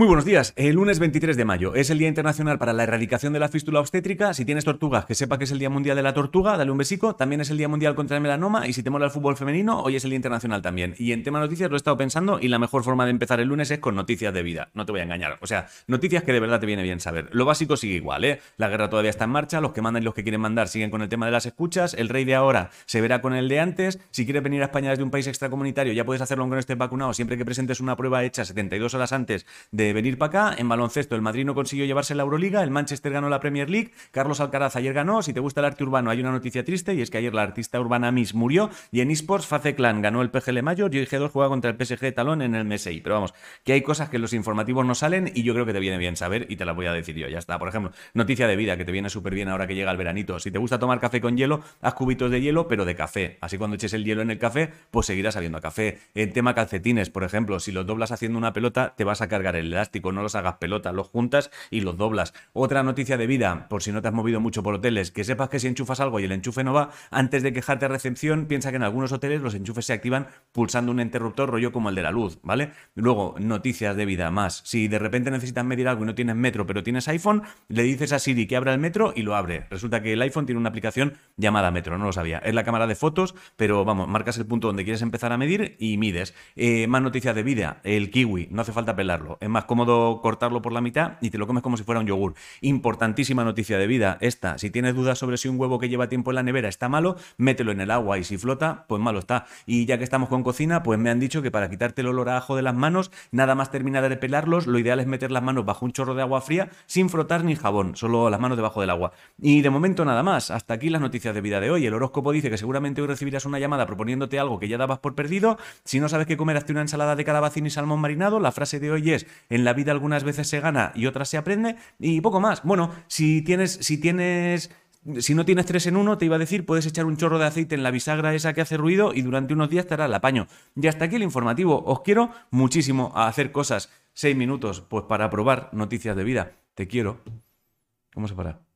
Muy buenos días. El lunes 23 de mayo es el Día Internacional para la Erradicación de la Fístula Obstétrica. Si tienes tortugas, que sepa que es el Día Mundial de la Tortuga, dale un besico. También es el Día Mundial contra el melanoma y si te mola el fútbol femenino, hoy es el Día Internacional también. Y en tema noticias lo he estado pensando y la mejor forma de empezar el lunes es con noticias de vida. No te voy a engañar. O sea, noticias que de verdad te viene bien saber. Lo básico sigue igual, ¿eh? La guerra todavía está en marcha, los que mandan y los que quieren mandar siguen con el tema de las escuchas. El rey de ahora se verá con el de antes. Si quieres venir a España desde un país extracomunitario, ya puedes hacerlo aunque no estés vacunado siempre que presentes una prueba hecha 72 horas antes de venir para acá. En baloncesto, el Madrid no consiguió llevarse la Euroliga, el Manchester ganó la Premier League, Carlos Alcaraz ayer ganó. Si te gusta el arte urbano, hay una noticia triste y es que ayer la artista urbana Miss murió. Y en esports, Face Clan ganó el PGL Mayor y G2 juega contra el PSG Talón en el MSI. Pero vamos, que hay cosas que los informativos no salen y yo creo que te viene bien saber y te las voy a decir yo. Ya está. Por ejemplo, noticia de vida que te viene súper bien ahora que llega el veranito. Si te gusta tomar café con hielo, haz cubitos de hielo, pero de café. Así cuando eches el hielo en el café, pues seguirá sabiendo café. En tema calcetines, por ejemplo, si los doblas haciendo una pelota, te vas a cargar el no los hagas pelota, los juntas y los doblas. Otra noticia de vida, por si no te has movido mucho por hoteles, que sepas que si enchufas algo y el enchufe no va, antes de quejarte a recepción, piensa que en algunos hoteles los enchufes se activan pulsando un interruptor rollo como el de la luz, ¿vale? Luego, noticias de vida más. Si de repente necesitas medir algo y no tienes metro, pero tienes iPhone, le dices a Siri que abra el metro y lo abre. Resulta que el iPhone tiene una aplicación llamada Metro, no lo sabía. Es la cámara de fotos, pero vamos, marcas el punto donde quieres empezar a medir y mides. Eh, más noticias de vida, el kiwi, no hace falta pelarlo. Es más cómodo cortarlo por la mitad y te lo comes como si fuera un yogur. Importantísima noticia de vida esta. Si tienes dudas sobre si un huevo que lleva tiempo en la nevera está malo, mételo en el agua y si flota, pues malo está. Y ya que estamos con cocina, pues me han dicho que para quitarte el olor a ajo de las manos, nada más terminar de pelarlos, lo ideal es meter las manos bajo un chorro de agua fría sin frotar ni jabón, solo las manos debajo del agua. Y de momento nada más. Hasta aquí las noticias de vida de hoy. El horóscopo dice que seguramente hoy recibirás una llamada proponiéndote algo que ya dabas por perdido. Si no sabes qué comer, hazte una ensalada de calabacín y salmón marinado. La frase de hoy es, en la vida algunas veces se gana y otras se aprende. Y poco más. Bueno, si tienes, si tienes si no tienes tres en uno, te iba a decir, puedes echar un chorro de aceite en la bisagra esa que hace ruido y durante unos días te hará el apaño. Y hasta aquí el informativo. Os quiero muchísimo a hacer cosas. Seis minutos, pues para probar noticias de vida. Te quiero. ¿Cómo se para?